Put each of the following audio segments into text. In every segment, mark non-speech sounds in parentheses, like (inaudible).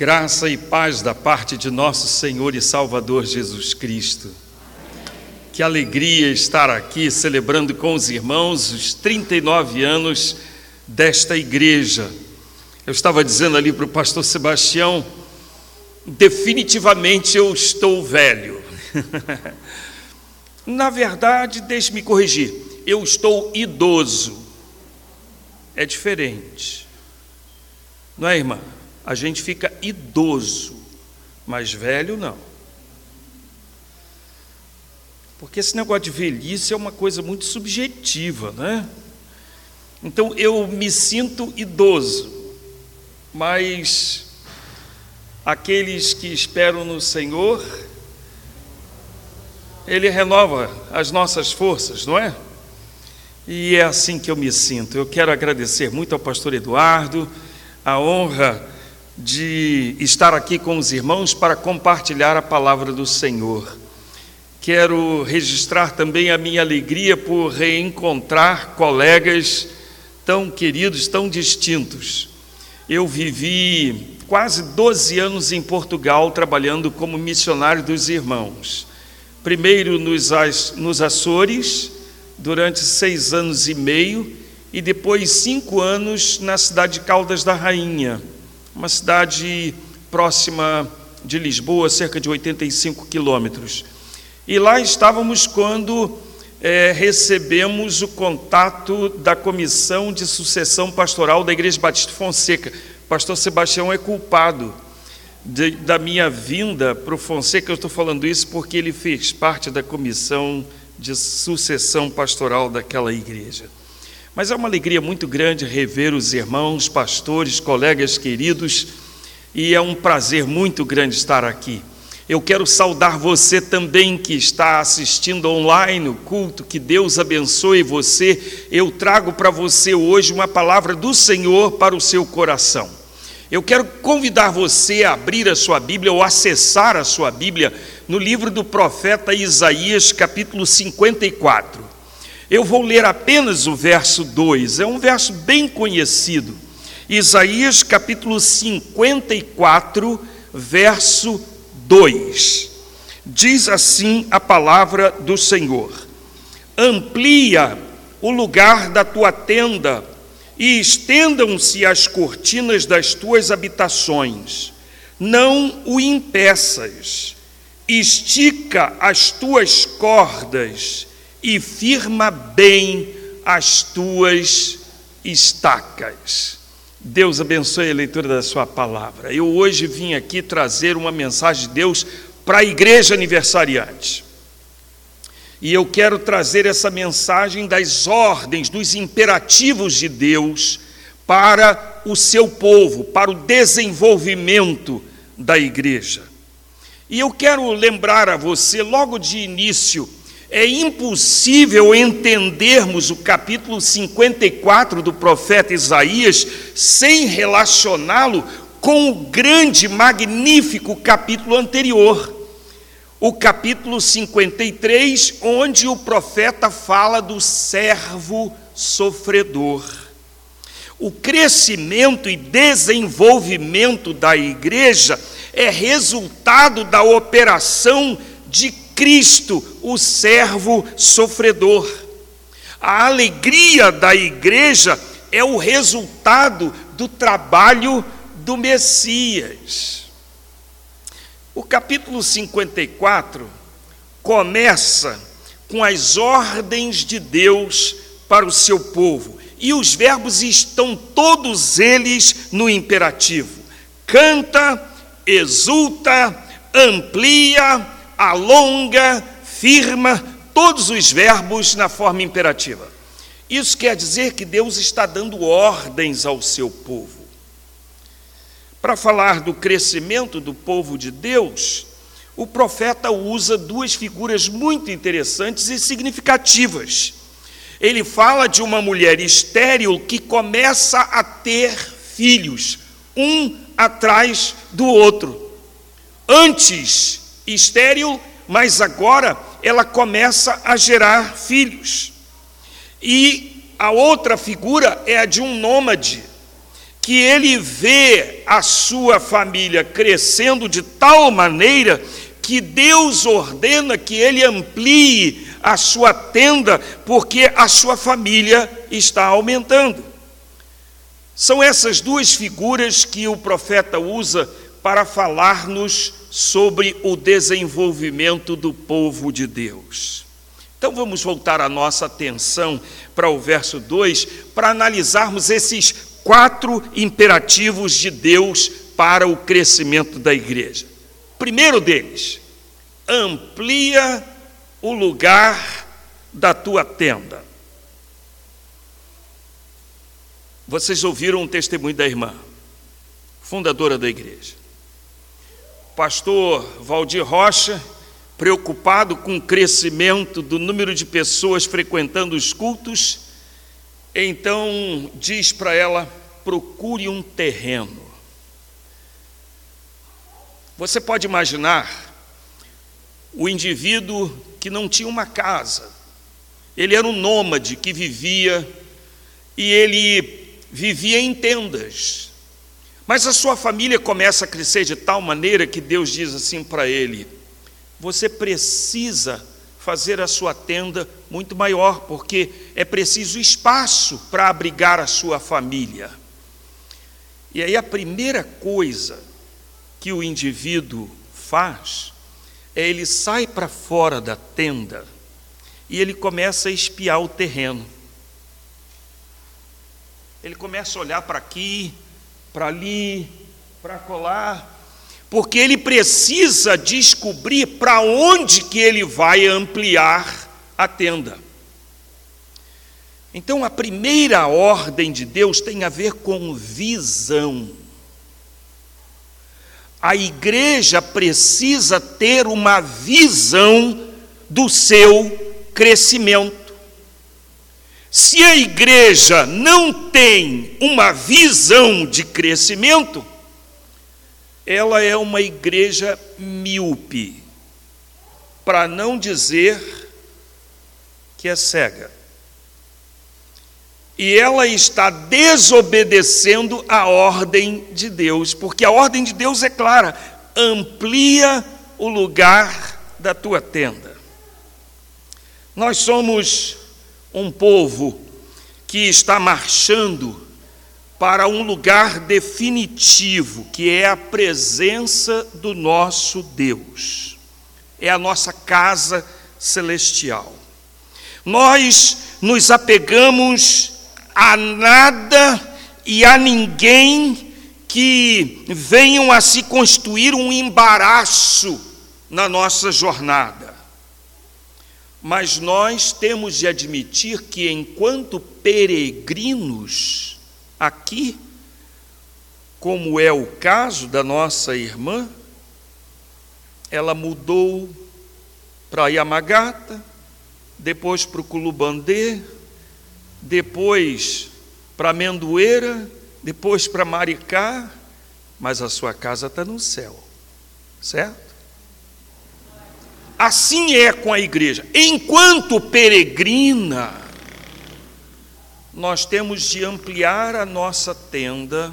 Graça e paz da parte de nosso Senhor e Salvador Jesus Cristo. Que alegria estar aqui celebrando com os irmãos os 39 anos desta igreja. Eu estava dizendo ali para o pastor Sebastião, definitivamente eu estou velho. (laughs) Na verdade, deixe-me corrigir, eu estou idoso. É diferente. Não é, irmã? A gente fica idoso, mas velho não. Porque esse negócio de velhice é uma coisa muito subjetiva, né? Então eu me sinto idoso, mas aqueles que esperam no Senhor, Ele renova as nossas forças, não é? E é assim que eu me sinto. Eu quero agradecer muito ao pastor Eduardo, a honra de estar aqui com os irmãos para compartilhar a palavra do Senhor. Quero registrar também a minha alegria por reencontrar colegas tão queridos, tão distintos. Eu vivi quase 12 anos em Portugal trabalhando como missionário dos irmãos. Primeiro nos, Açores, durante seis anos e meio, e depois cinco anos na cidade de Caldas da Rainha uma cidade próxima de Lisboa, cerca de 85 quilômetros. E lá estávamos quando é, recebemos o contato da Comissão de Sucessão Pastoral da Igreja Batista Fonseca. Pastor Sebastião é culpado de, da minha vinda para o Fonseca. Eu estou falando isso porque ele fez parte da comissão de sucessão pastoral daquela igreja. Mas é uma alegria muito grande rever os irmãos, pastores, colegas queridos, e é um prazer muito grande estar aqui. Eu quero saudar você também que está assistindo online o culto, que Deus abençoe você. Eu trago para você hoje uma palavra do Senhor para o seu coração. Eu quero convidar você a abrir a sua Bíblia ou acessar a sua Bíblia no livro do profeta Isaías, capítulo 54. Eu vou ler apenas o verso 2, é um verso bem conhecido. Isaías capítulo 54, verso 2. Diz assim a palavra do Senhor: Amplia o lugar da tua tenda e estendam-se as cortinas das tuas habitações. Não o impeças. Estica as tuas cordas e firma bem as tuas estacas. Deus abençoe a leitura da Sua palavra. Eu hoje vim aqui trazer uma mensagem de Deus para a igreja aniversariante. E eu quero trazer essa mensagem das ordens, dos imperativos de Deus para o seu povo, para o desenvolvimento da igreja. E eu quero lembrar a você, logo de início, é impossível entendermos o capítulo 54 do profeta Isaías sem relacioná-lo com o grande, magnífico capítulo anterior, o capítulo 53, onde o profeta fala do servo sofredor. O crescimento e desenvolvimento da igreja é resultado da operação de Cristo, o servo sofredor. A alegria da igreja é o resultado do trabalho do Messias. O capítulo 54 começa com as ordens de Deus para o seu povo, e os verbos estão todos eles no imperativo: canta, exulta, amplia, alonga, firma, todos os verbos na forma imperativa. Isso quer dizer que Deus está dando ordens ao seu povo. Para falar do crescimento do povo de Deus, o profeta usa duas figuras muito interessantes e significativas. Ele fala de uma mulher estéril que começa a ter filhos, um atrás do outro. Antes estéril, mas agora ela começa a gerar filhos. E a outra figura é a de um nômade, que ele vê a sua família crescendo de tal maneira que Deus ordena que ele amplie a sua tenda, porque a sua família está aumentando. São essas duas figuras que o profeta usa para falar-nos sobre o desenvolvimento do povo de Deus. Então vamos voltar a nossa atenção para o verso 2 para analisarmos esses quatro imperativos de Deus para o crescimento da igreja. Primeiro deles, amplia o lugar da tua tenda. Vocês ouviram o testemunho da irmã, fundadora da igreja. Pastor Valdir Rocha, preocupado com o crescimento do número de pessoas frequentando os cultos, então diz para ela: procure um terreno. Você pode imaginar o indivíduo que não tinha uma casa, ele era um nômade que vivia e ele vivia em tendas. Mas a sua família começa a crescer de tal maneira que Deus diz assim para ele: você precisa fazer a sua tenda muito maior, porque é preciso espaço para abrigar a sua família. E aí a primeira coisa que o indivíduo faz é ele sai para fora da tenda e ele começa a espiar o terreno. Ele começa a olhar para aqui, para ali, para colar, porque ele precisa descobrir para onde que ele vai ampliar a tenda. Então, a primeira ordem de Deus tem a ver com visão. A igreja precisa ter uma visão do seu crescimento. Se a igreja não tem uma visão de crescimento, ela é uma igreja míope, para não dizer que é cega. E ela está desobedecendo a ordem de Deus, porque a ordem de Deus é clara: amplia o lugar da tua tenda. Nós somos um povo que está marchando para um lugar definitivo, que é a presença do nosso Deus, é a nossa casa celestial. Nós nos apegamos a nada e a ninguém que venham a se constituir um embaraço na nossa jornada. Mas nós temos de admitir que, enquanto peregrinos aqui, como é o caso da nossa irmã, ela mudou para Yamagata, depois para o Culubandê, depois para Amendoeira, depois para Maricá, mas a sua casa está no céu, certo? Assim é com a igreja. Enquanto peregrina, nós temos de ampliar a nossa tenda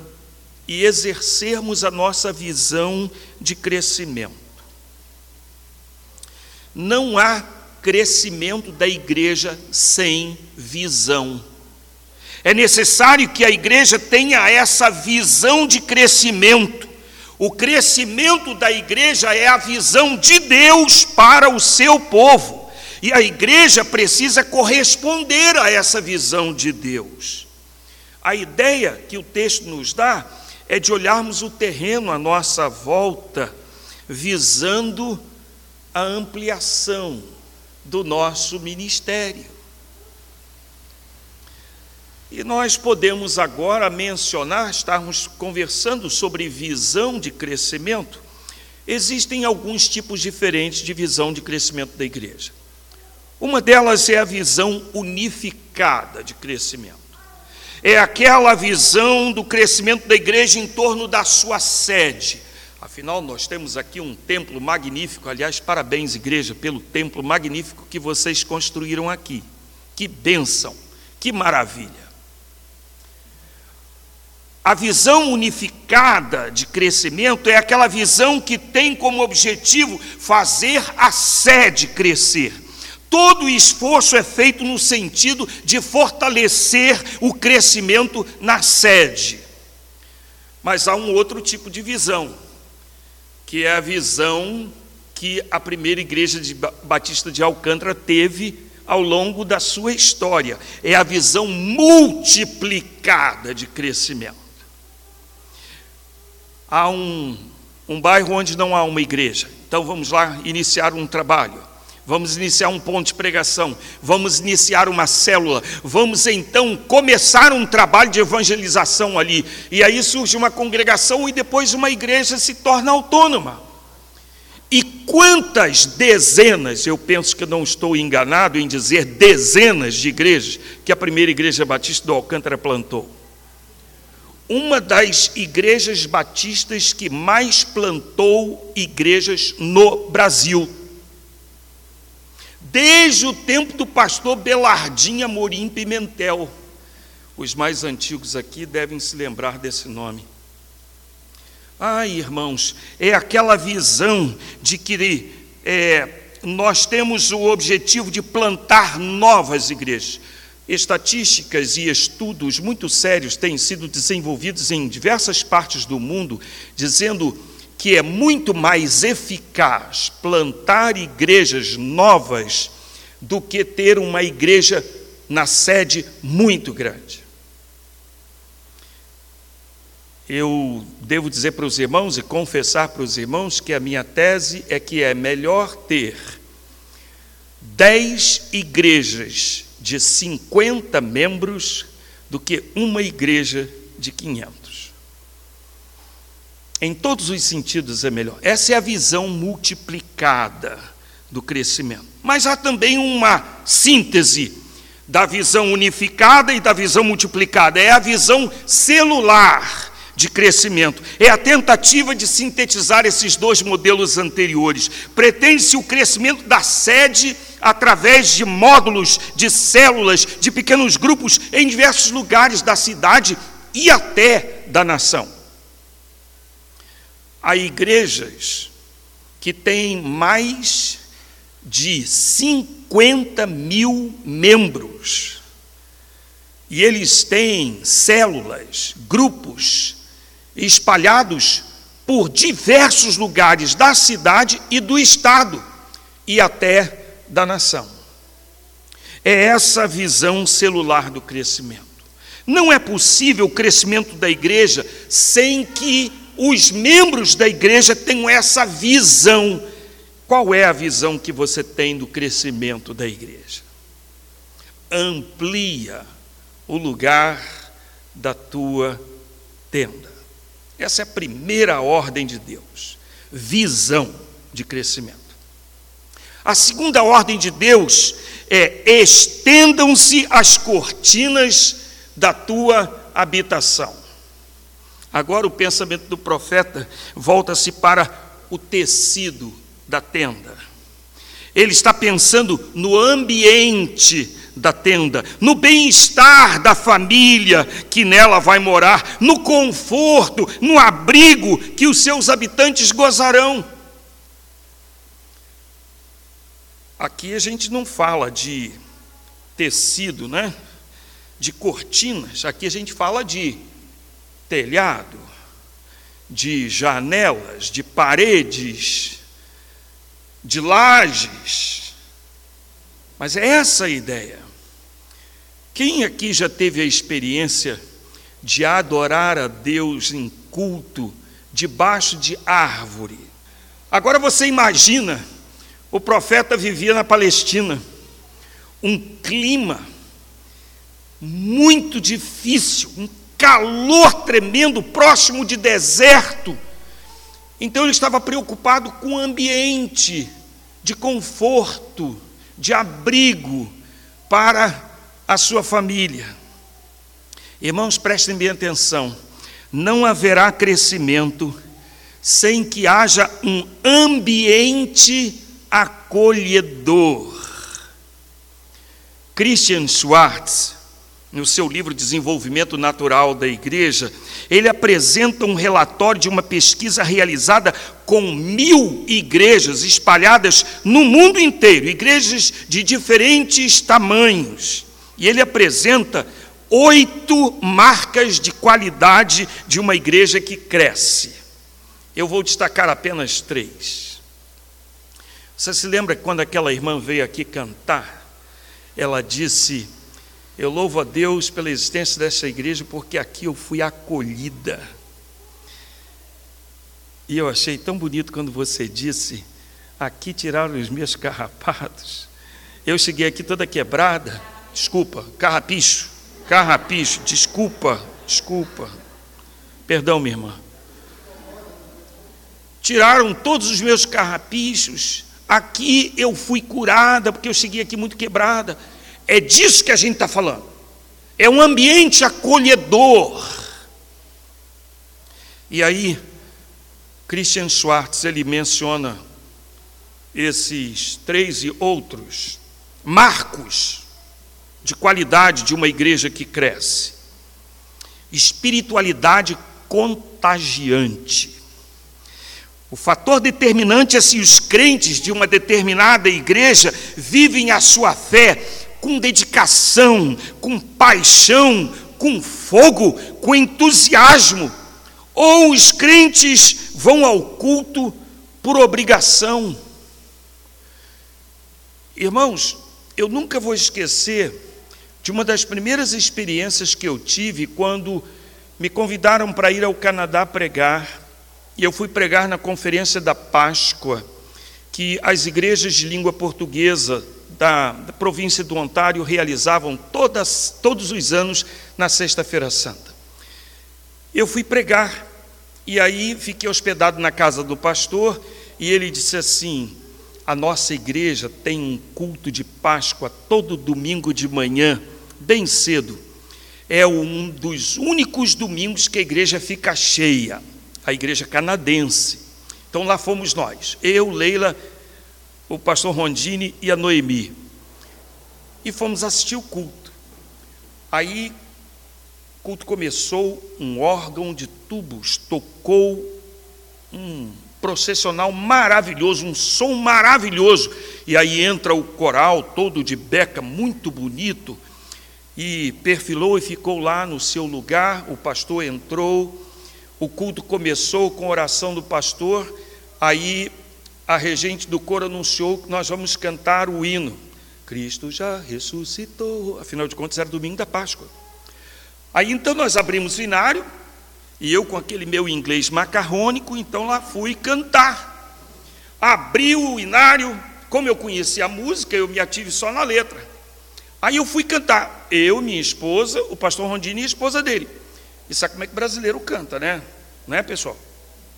e exercermos a nossa visão de crescimento. Não há crescimento da igreja sem visão. É necessário que a igreja tenha essa visão de crescimento o crescimento da igreja é a visão de Deus para o seu povo. E a igreja precisa corresponder a essa visão de Deus. A ideia que o texto nos dá é de olharmos o terreno à nossa volta, visando a ampliação do nosso ministério. E nós podemos agora mencionar, estarmos conversando sobre visão de crescimento. Existem alguns tipos diferentes de visão de crescimento da igreja. Uma delas é a visão unificada de crescimento. É aquela visão do crescimento da igreja em torno da sua sede. Afinal, nós temos aqui um templo magnífico. Aliás, parabéns, igreja, pelo templo magnífico que vocês construíram aqui. Que bênção, que maravilha. A visão unificada de crescimento é aquela visão que tem como objetivo fazer a sede crescer. Todo esforço é feito no sentido de fortalecer o crescimento na sede. Mas há um outro tipo de visão, que é a visão que a primeira igreja de Batista de Alcântara teve ao longo da sua história. É a visão multiplicada de crescimento. Há um, um bairro onde não há uma igreja. Então vamos lá iniciar um trabalho. Vamos iniciar um ponto de pregação, vamos iniciar uma célula, vamos então começar um trabalho de evangelização ali. E aí surge uma congregação e depois uma igreja se torna autônoma. E quantas dezenas, eu penso que não estou enganado em dizer dezenas de igrejas que a primeira igreja batista do Alcântara plantou. Uma das igrejas batistas que mais plantou igrejas no Brasil desde o tempo do pastor Belardim Amorim Pimentel. Os mais antigos aqui devem se lembrar desse nome. Ai, irmãos, é aquela visão de que é, nós temos o objetivo de plantar novas igrejas. Estatísticas e estudos muito sérios têm sido desenvolvidos em diversas partes do mundo, dizendo que é muito mais eficaz plantar igrejas novas do que ter uma igreja na sede muito grande. Eu devo dizer para os irmãos e confessar para os irmãos que a minha tese é que é melhor ter dez igrejas de 50 membros do que uma igreja de 500. Em todos os sentidos é melhor. Essa é a visão multiplicada do crescimento. Mas há também uma síntese da visão unificada e da visão multiplicada. É a visão celular de crescimento. É a tentativa de sintetizar esses dois modelos anteriores. Pretende-se o crescimento da sede através de módulos, de células, de pequenos grupos em diversos lugares da cidade e até da nação há igrejas que têm mais de 50 mil membros. E eles têm células, grupos espalhados por diversos lugares da cidade e do estado e até da nação. É essa visão celular do crescimento. Não é possível o crescimento da igreja sem que os membros da igreja tenham essa visão. Qual é a visão que você tem do crescimento da igreja? Amplia o lugar da tua tenda. Essa é a primeira ordem de Deus. Visão de crescimento. A segunda ordem de Deus é: estendam-se as cortinas da tua habitação. Agora o pensamento do profeta volta-se para o tecido da tenda. Ele está pensando no ambiente da tenda, no bem-estar da família que nela vai morar, no conforto, no abrigo que os seus habitantes gozarão. Aqui a gente não fala de tecido, né? De cortinas, aqui a gente fala de telhado, de janelas, de paredes, de lajes. Mas é essa a ideia. Quem aqui já teve a experiência de adorar a Deus em culto debaixo de árvore? Agora você imagina, o profeta vivia na Palestina, um clima muito difícil, um calor tremendo, próximo de deserto. Então ele estava preocupado com o ambiente de conforto, de abrigo para a sua família. Irmãos, prestem bem atenção: não haverá crescimento sem que haja um ambiente acolhedor. Christian Schwartz no seu livro Desenvolvimento Natural da Igreja, ele apresenta um relatório de uma pesquisa realizada com mil igrejas espalhadas no mundo inteiro, igrejas de diferentes tamanhos. E ele apresenta oito marcas de qualidade de uma igreja que cresce. Eu vou destacar apenas três. Você se lembra quando aquela irmã veio aqui cantar? Ela disse eu louvo a Deus pela existência dessa igreja, porque aqui eu fui acolhida. E eu achei tão bonito quando você disse: aqui tiraram os meus carrapatos. Eu cheguei aqui toda quebrada. Desculpa, carrapicho, carrapicho, desculpa, desculpa. Perdão, minha irmã. Tiraram todos os meus carrapichos. Aqui eu fui curada, porque eu cheguei aqui muito quebrada. É disso que a gente está falando. É um ambiente acolhedor. E aí, Christian Schwartz, ele menciona esses três e outros marcos de qualidade de uma igreja que cresce. Espiritualidade contagiante. O fator determinante é se os crentes de uma determinada igreja vivem a sua fé com dedicação, com paixão, com fogo, com entusiasmo, ou os crentes vão ao culto por obrigação. Irmãos, eu nunca vou esquecer de uma das primeiras experiências que eu tive quando me convidaram para ir ao Canadá pregar, e eu fui pregar na conferência da Páscoa, que as igrejas de língua portuguesa da, da província do Ontário realizavam todas, todos os anos na Sexta-feira Santa. Eu fui pregar, e aí fiquei hospedado na casa do pastor, e ele disse assim: a nossa igreja tem um culto de Páscoa todo domingo de manhã, bem cedo. É um dos únicos domingos que a igreja fica cheia, a igreja canadense. Então lá fomos nós, eu, Leila o pastor Rondini e a Noemi. E fomos assistir o culto. Aí, o culto começou, um órgão de tubos tocou um processional maravilhoso, um som maravilhoso. E aí entra o coral todo de beca, muito bonito, e perfilou e ficou lá no seu lugar. O pastor entrou, o culto começou com a oração do pastor. Aí a regente do coro anunciou que nós vamos cantar o hino. Cristo já ressuscitou. Afinal de contas, era domingo da Páscoa. Aí então nós abrimos o inário, e eu com aquele meu inglês macarrônico, então lá fui cantar. Abri o inário, como eu conhecia a música, eu me ative só na letra. Aí eu fui cantar. Eu, minha esposa, o pastor Rondini e a esposa dele. E sabe como é que brasileiro canta, né? Não é, pessoal?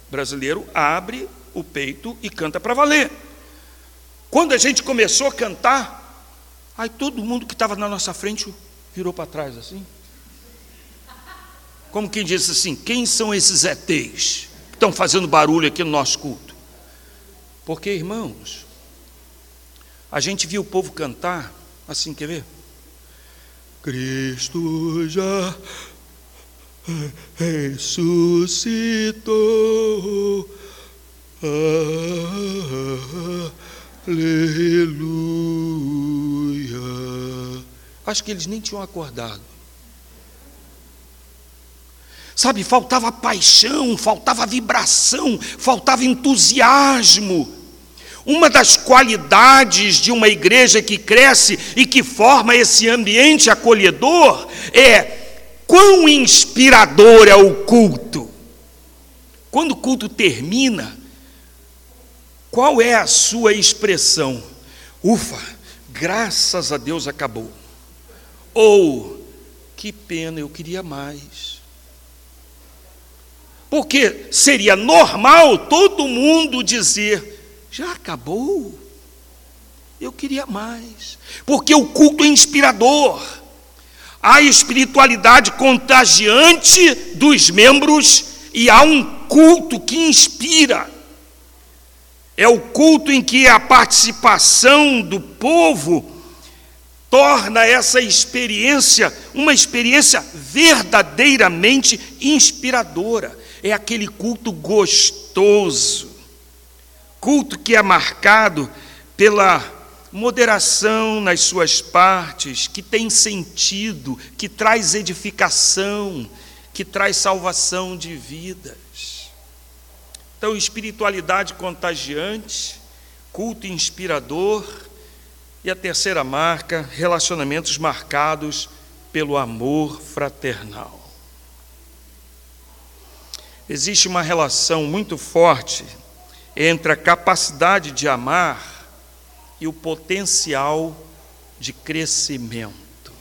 brasileiro abre o peito e canta para valer. Quando a gente começou a cantar, aí todo mundo que estava na nossa frente virou para trás assim. Como quem disse assim: quem são esses ETs que estão fazendo barulho aqui no nosso culto? Porque, irmãos, a gente viu o povo cantar assim, quer ver? Cristo já ressuscitou Aleluia. Acho que eles nem tinham acordado. Sabe, faltava paixão, faltava vibração, faltava entusiasmo. Uma das qualidades de uma igreja que cresce e que forma esse ambiente acolhedor é quão inspirador é o culto. Quando o culto termina, qual é a sua expressão? Ufa, graças a Deus acabou. Ou, que pena, eu queria mais. Porque seria normal todo mundo dizer: já acabou? Eu queria mais. Porque o culto é inspirador. Há espiritualidade contagiante dos membros e há um culto que inspira é o culto em que a participação do povo torna essa experiência uma experiência verdadeiramente inspiradora. É aquele culto gostoso, culto que é marcado pela moderação nas suas partes, que tem sentido, que traz edificação, que traz salvação de vidas. Então, espiritualidade contagiante, culto inspirador, e a terceira marca, relacionamentos marcados pelo amor fraternal. Existe uma relação muito forte entre a capacidade de amar e o potencial de crescimento.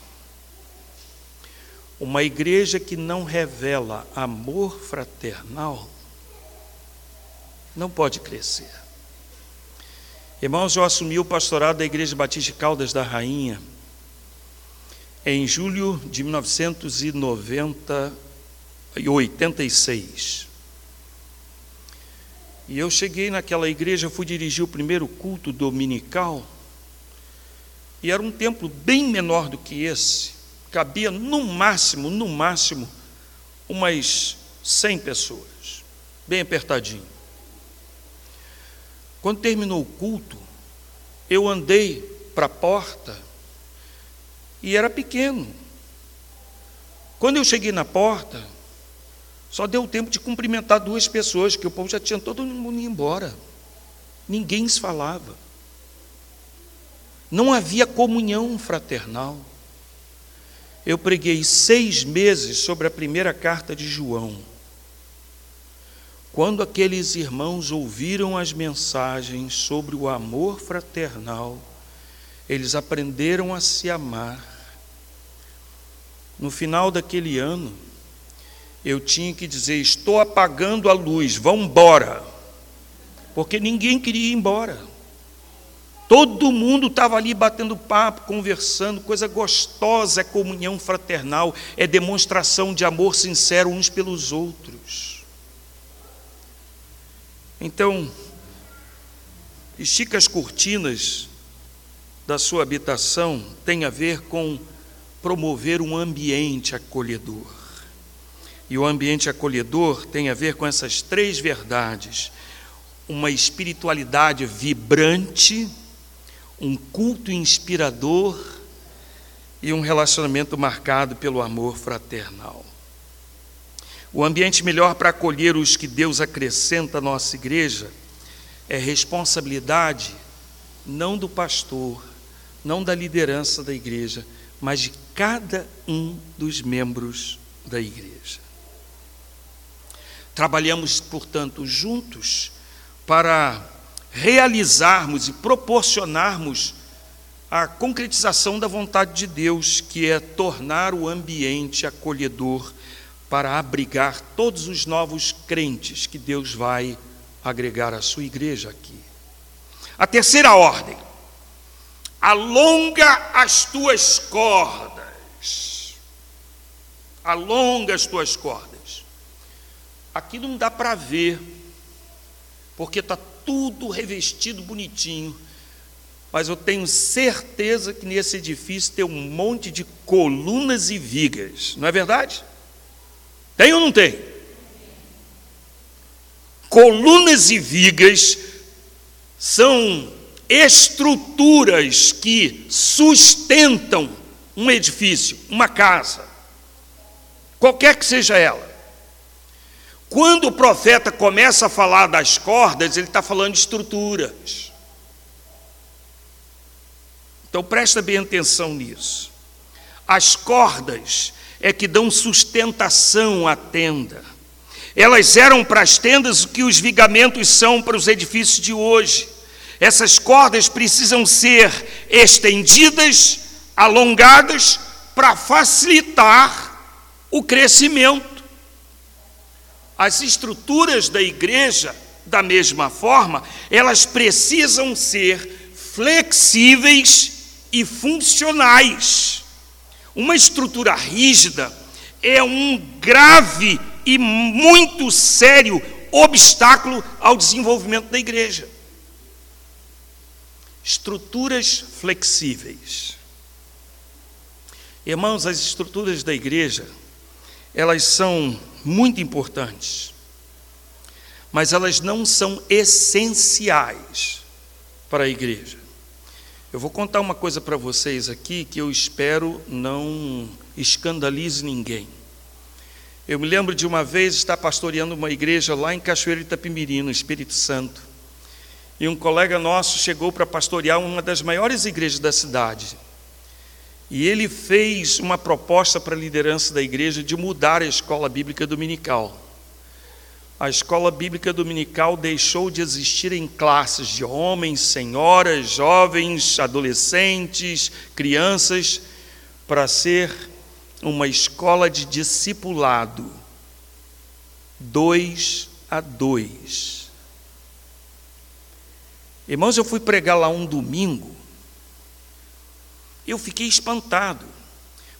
Uma igreja que não revela amor fraternal não pode crescer. Irmãos, eu assumi o pastorado da Igreja Batista de Caldas da Rainha em julho de 1986. E eu cheguei naquela igreja, fui dirigir o primeiro culto dominical, e era um templo bem menor do que esse, cabia no máximo, no máximo, umas 100 pessoas, bem apertadinho. Quando terminou o culto, eu andei para a porta e era pequeno. Quando eu cheguei na porta, só deu tempo de cumprimentar duas pessoas, que o povo já tinha todo mundo ido embora. Ninguém se falava. Não havia comunhão fraternal. Eu preguei seis meses sobre a primeira carta de João. Quando aqueles irmãos ouviram as mensagens sobre o amor fraternal, eles aprenderam a se amar. No final daquele ano, eu tinha que dizer: estou apagando a luz, vão embora. Porque ninguém queria ir embora. Todo mundo estava ali batendo papo, conversando, coisa gostosa, é comunhão fraternal, é demonstração de amor sincero uns pelos outros. Então, estica as cortinas da sua habitação tem a ver com promover um ambiente acolhedor. E o ambiente acolhedor tem a ver com essas três verdades: uma espiritualidade vibrante, um culto inspirador e um relacionamento marcado pelo amor fraternal. O ambiente melhor para acolher os que Deus acrescenta à nossa igreja é responsabilidade não do pastor, não da liderança da igreja, mas de cada um dos membros da igreja. Trabalhamos, portanto, juntos para realizarmos e proporcionarmos a concretização da vontade de Deus, que é tornar o ambiente acolhedor para abrigar todos os novos crentes que Deus vai agregar à sua igreja aqui. A terceira ordem: alonga as tuas cordas. Alonga as tuas cordas. Aqui não dá para ver, porque está tudo revestido bonitinho. Mas eu tenho certeza que nesse edifício tem um monte de colunas e vigas, não é verdade? Tem ou não tem? Colunas e vigas são estruturas que sustentam um edifício, uma casa, qualquer que seja ela. Quando o profeta começa a falar das cordas, ele está falando de estruturas. Então presta bem atenção nisso. As cordas é que dão sustentação à tenda. Elas eram para as tendas o que os vigamentos são para os edifícios de hoje. Essas cordas precisam ser estendidas, alongadas, para facilitar o crescimento. As estruturas da igreja, da mesma forma, elas precisam ser flexíveis e funcionais. Uma estrutura rígida é um grave e muito sério obstáculo ao desenvolvimento da igreja. Estruturas flexíveis. Irmãos, as estruturas da igreja, elas são muito importantes, mas elas não são essenciais para a igreja. Eu vou contar uma coisa para vocês aqui que eu espero não escandalize ninguém. Eu me lembro de uma vez estar pastoreando uma igreja lá em Cachoeiro Itapimirim, no Espírito Santo. E um colega nosso chegou para pastorear uma das maiores igrejas da cidade. E ele fez uma proposta para a liderança da igreja de mudar a escola bíblica dominical. A escola bíblica dominical deixou de existir em classes de homens, senhoras, jovens, adolescentes, crianças, para ser uma escola de discipulado, dois a dois. Irmãos, eu fui pregar lá um domingo, eu fiquei espantado,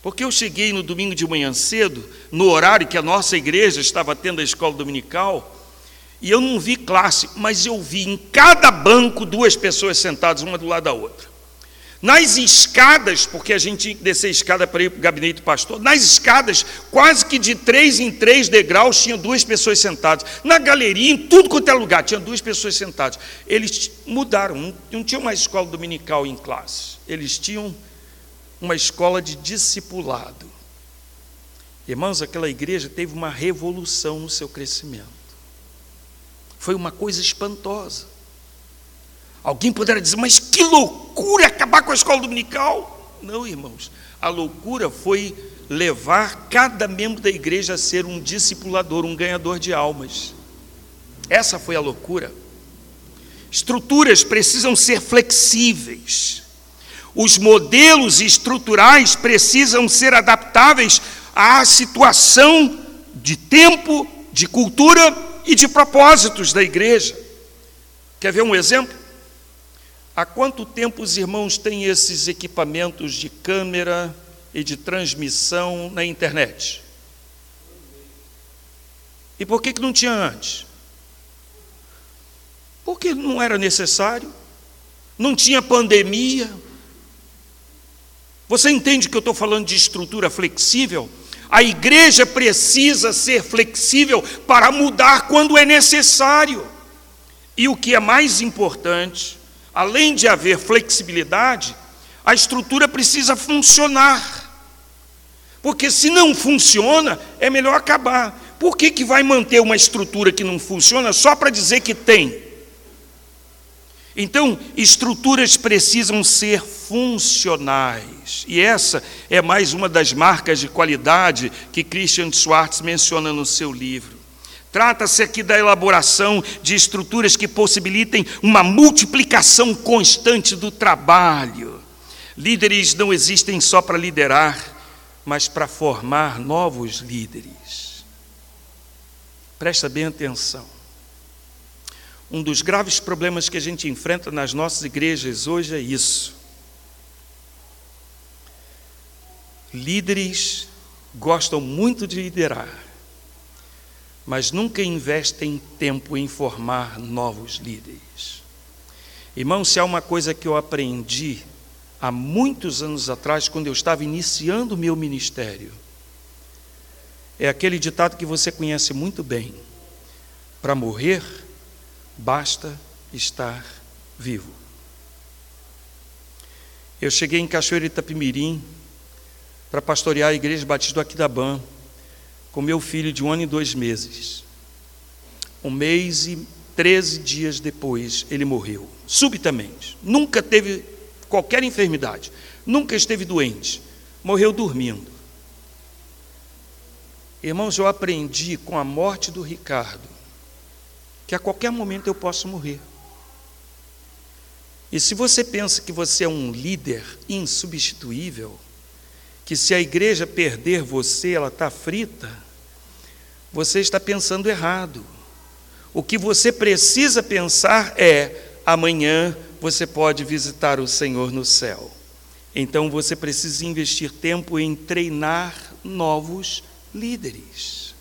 porque eu cheguei no domingo de manhã cedo, no horário que a nossa igreja estava tendo a escola dominical, e eu não vi classe, mas eu vi em cada banco duas pessoas sentadas, uma do lado da outra. Nas escadas, porque a gente tinha descer a escada para ir para o gabinete do pastor, nas escadas, quase que de três em três degraus, tinha duas pessoas sentadas. Na galeria, em tudo quanto é lugar, tinha duas pessoas sentadas. Eles mudaram, não, não tinham mais escola dominical em classe, eles tinham uma escola de discipulado. Irmãos, aquela igreja teve uma revolução no seu crescimento. Foi uma coisa espantosa. Alguém poderá dizer, mas que loucura acabar com a escola dominical. Não, irmãos, a loucura foi levar cada membro da igreja a ser um discipulador, um ganhador de almas. Essa foi a loucura. Estruturas precisam ser flexíveis. Os modelos estruturais precisam ser adaptáveis à situação de tempo, de cultura e de propósitos da igreja. Quer ver um exemplo? Há quanto tempo os irmãos têm esses equipamentos de câmera e de transmissão na internet? E por que, que não tinha antes? Porque não era necessário, não tinha pandemia. Você entende que eu estou falando de estrutura flexível? A igreja precisa ser flexível para mudar quando é necessário. E o que é mais importante, além de haver flexibilidade, a estrutura precisa funcionar. Porque se não funciona, é melhor acabar. Por que, que vai manter uma estrutura que não funciona só para dizer que tem? Então, estruturas precisam ser funcionais. E essa é mais uma das marcas de qualidade que Christian Schwartz menciona no seu livro. Trata-se aqui da elaboração de estruturas que possibilitem uma multiplicação constante do trabalho. Líderes não existem só para liderar, mas para formar novos líderes. Presta bem atenção. Um dos graves problemas que a gente enfrenta nas nossas igrejas hoje é isso. Líderes gostam muito de liderar, mas nunca investem tempo em formar novos líderes. Irmão, se há uma coisa que eu aprendi há muitos anos atrás, quando eu estava iniciando o meu ministério, é aquele ditado que você conhece muito bem: para morrer, basta estar vivo. Eu cheguei em Cachoeira Itapimirim para pastorear a Igreja Batista do Aquidabã com meu filho de um ano e dois meses. Um mês e treze dias depois, ele morreu, subitamente. Nunca teve qualquer enfermidade, nunca esteve doente, morreu dormindo. Irmãos, eu aprendi com a morte do Ricardo que a qualquer momento eu posso morrer. E se você pensa que você é um líder insubstituível, que se a igreja perder você, ela está frita, você está pensando errado. O que você precisa pensar é: amanhã você pode visitar o Senhor no céu. Então você precisa investir tempo em treinar novos líderes.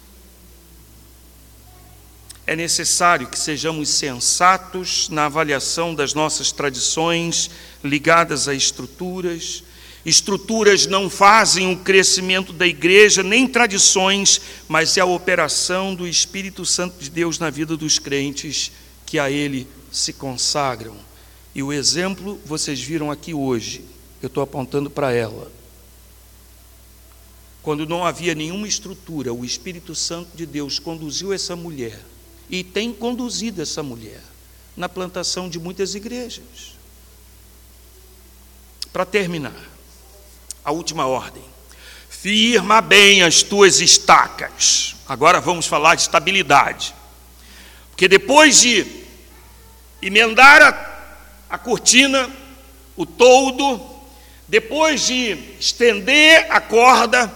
É necessário que sejamos sensatos na avaliação das nossas tradições ligadas a estruturas Estruturas não fazem o crescimento da igreja, nem tradições, mas é a operação do Espírito Santo de Deus na vida dos crentes que a Ele se consagram. E o exemplo vocês viram aqui hoje, eu estou apontando para ela. Quando não havia nenhuma estrutura, o Espírito Santo de Deus conduziu essa mulher e tem conduzido essa mulher na plantação de muitas igrejas. Para terminar, a última ordem. Firma bem as tuas estacas. Agora vamos falar de estabilidade. Porque depois de emendar a, a cortina, o toldo, depois de estender a corda,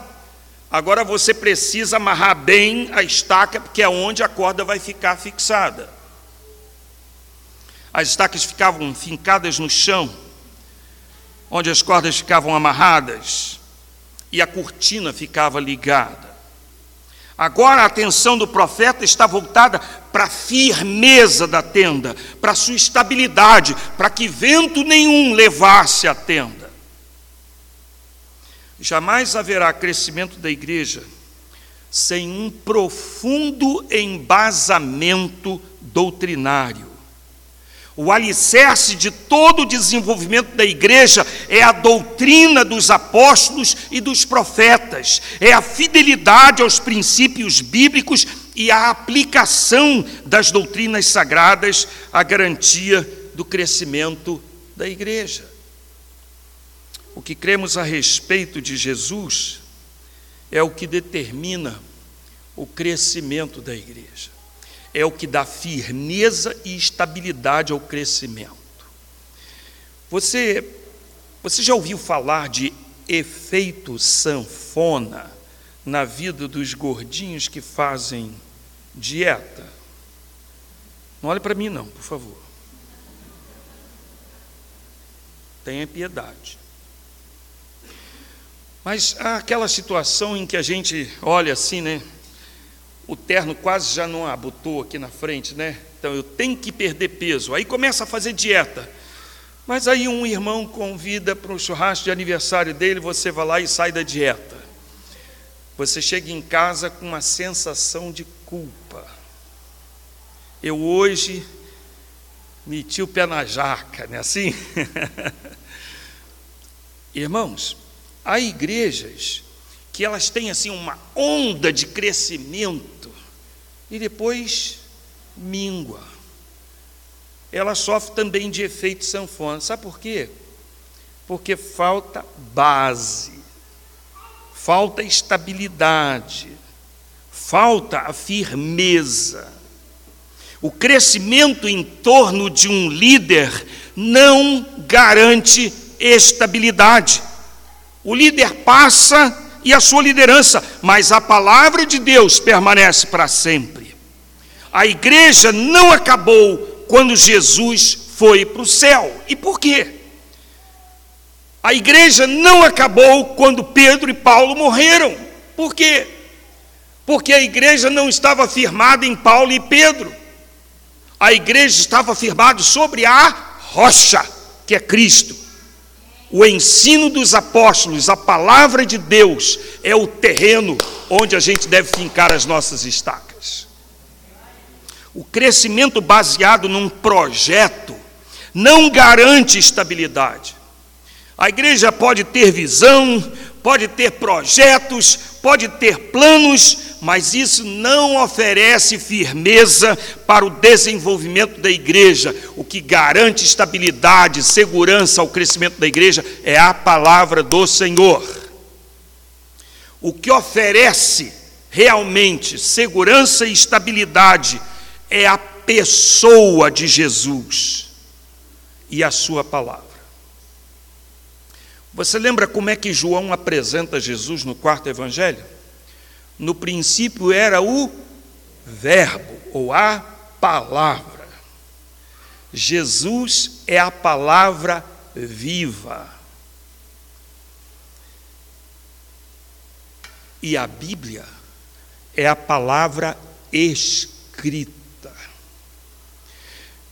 agora você precisa amarrar bem a estaca, porque é onde a corda vai ficar fixada. As estacas ficavam fincadas no chão, onde as cordas ficavam amarradas e a cortina ficava ligada. Agora a atenção do profeta está voltada para a firmeza da tenda, para a sua estabilidade, para que vento nenhum levasse a tenda. Jamais haverá crescimento da igreja sem um profundo embasamento doutrinário. O alicerce de todo o desenvolvimento da igreja é a doutrina dos apóstolos e dos profetas, é a fidelidade aos princípios bíblicos e a aplicação das doutrinas sagradas à garantia do crescimento da igreja. O que cremos a respeito de Jesus é o que determina o crescimento da igreja é o que dá firmeza e estabilidade ao crescimento. Você, você já ouviu falar de efeito sanfona na vida dos gordinhos que fazem dieta? Não olhe para mim, não, por favor. Tenha piedade. Mas há aquela situação em que a gente olha assim, né? O terno quase já não abotou aqui na frente, né? Então eu tenho que perder peso. Aí começa a fazer dieta. Mas aí um irmão convida para um churrasco de aniversário dele, você vai lá e sai da dieta. Você chega em casa com uma sensação de culpa. Eu hoje meti o pé na jaca, não é assim? (laughs) Irmãos, há igrejas que elas têm assim uma onda de crescimento e depois míngua. Ela sofre também de efeito sanfona. Sabe por quê? Porque falta base, falta estabilidade, falta a firmeza. O crescimento em torno de um líder não garante estabilidade. O líder passa e a sua liderança, mas a palavra de Deus permanece para sempre. A igreja não acabou quando Jesus foi para o céu. E por quê? A igreja não acabou quando Pedro e Paulo morreram. Por quê? Porque a igreja não estava firmada em Paulo e Pedro. A igreja estava firmada sobre a rocha, que é Cristo. O ensino dos apóstolos, a palavra de Deus, é o terreno onde a gente deve fincar as nossas estacas. O crescimento baseado num projeto não garante estabilidade. A igreja pode ter visão, pode ter projetos, pode ter planos, mas isso não oferece firmeza para o desenvolvimento da igreja. O que garante estabilidade, segurança ao crescimento da igreja é a palavra do Senhor. O que oferece realmente segurança e estabilidade é a pessoa de Jesus e a sua palavra. Você lembra como é que João apresenta Jesus no quarto evangelho? no princípio era o Verbo, ou a palavra. Jesus é a palavra viva. E a Bíblia é a palavra escrita.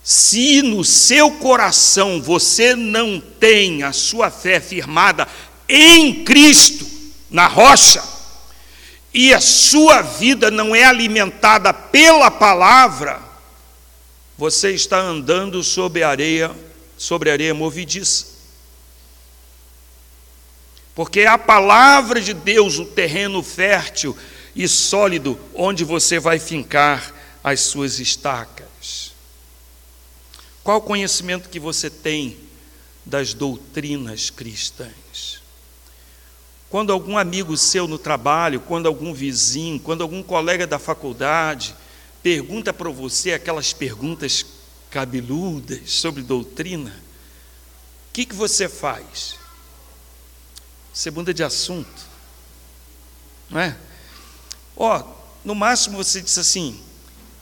Se no seu coração você não tem a sua fé firmada em Cristo, na rocha, e a sua vida não é alimentada pela palavra, você está andando sobre areia, sobre areia movediça. Porque é a palavra de Deus, o terreno fértil e sólido onde você vai fincar as suas estacas. Qual o conhecimento que você tem das doutrinas cristãs? Quando algum amigo seu no trabalho, quando algum vizinho, quando algum colega da faculdade pergunta para você aquelas perguntas cabeludas sobre doutrina, o que, que você faz? Você muda de assunto, não é? Ó, no máximo você diz assim: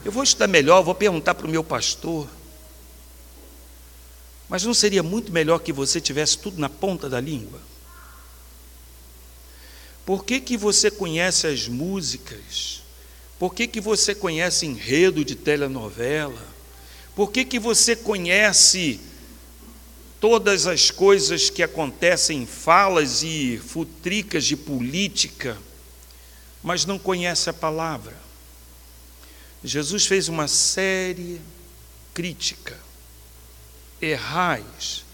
eu vou estudar melhor, vou perguntar para o meu pastor. Mas não seria muito melhor que você tivesse tudo na ponta da língua? Por que, que você conhece as músicas? Por que, que você conhece enredo de telenovela? Por que, que você conhece todas as coisas que acontecem, falas e futricas de política, mas não conhece a palavra? Jesus fez uma série crítica. Errais,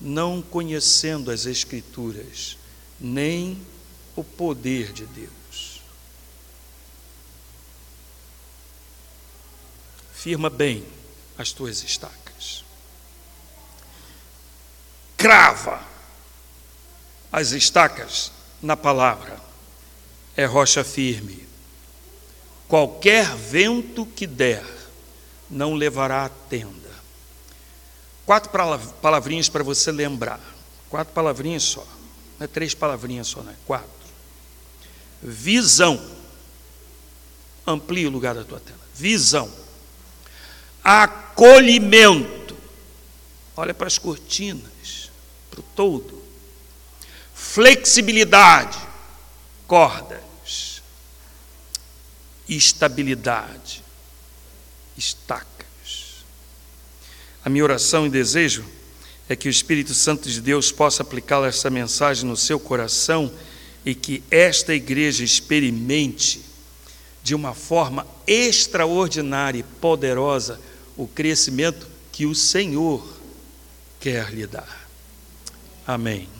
não conhecendo as Escrituras, nem o poder de Deus. Firma bem as tuas estacas. Crava as estacas na palavra. É rocha firme. Qualquer vento que der não levará a tenda. Quatro palavrinhas para você lembrar. Quatro palavrinhas só. Não é três palavrinhas só, não é? Quatro visão. Amplie o lugar da tua tela. Visão. Acolhimento. Olha para as cortinas, para o todo. Flexibilidade. Cordas. Estabilidade. Estacas. A minha oração e desejo é que o Espírito Santo de Deus possa aplicar essa mensagem no seu coração e que esta igreja experimente de uma forma extraordinária e poderosa o crescimento que o Senhor quer lhe dar. Amém.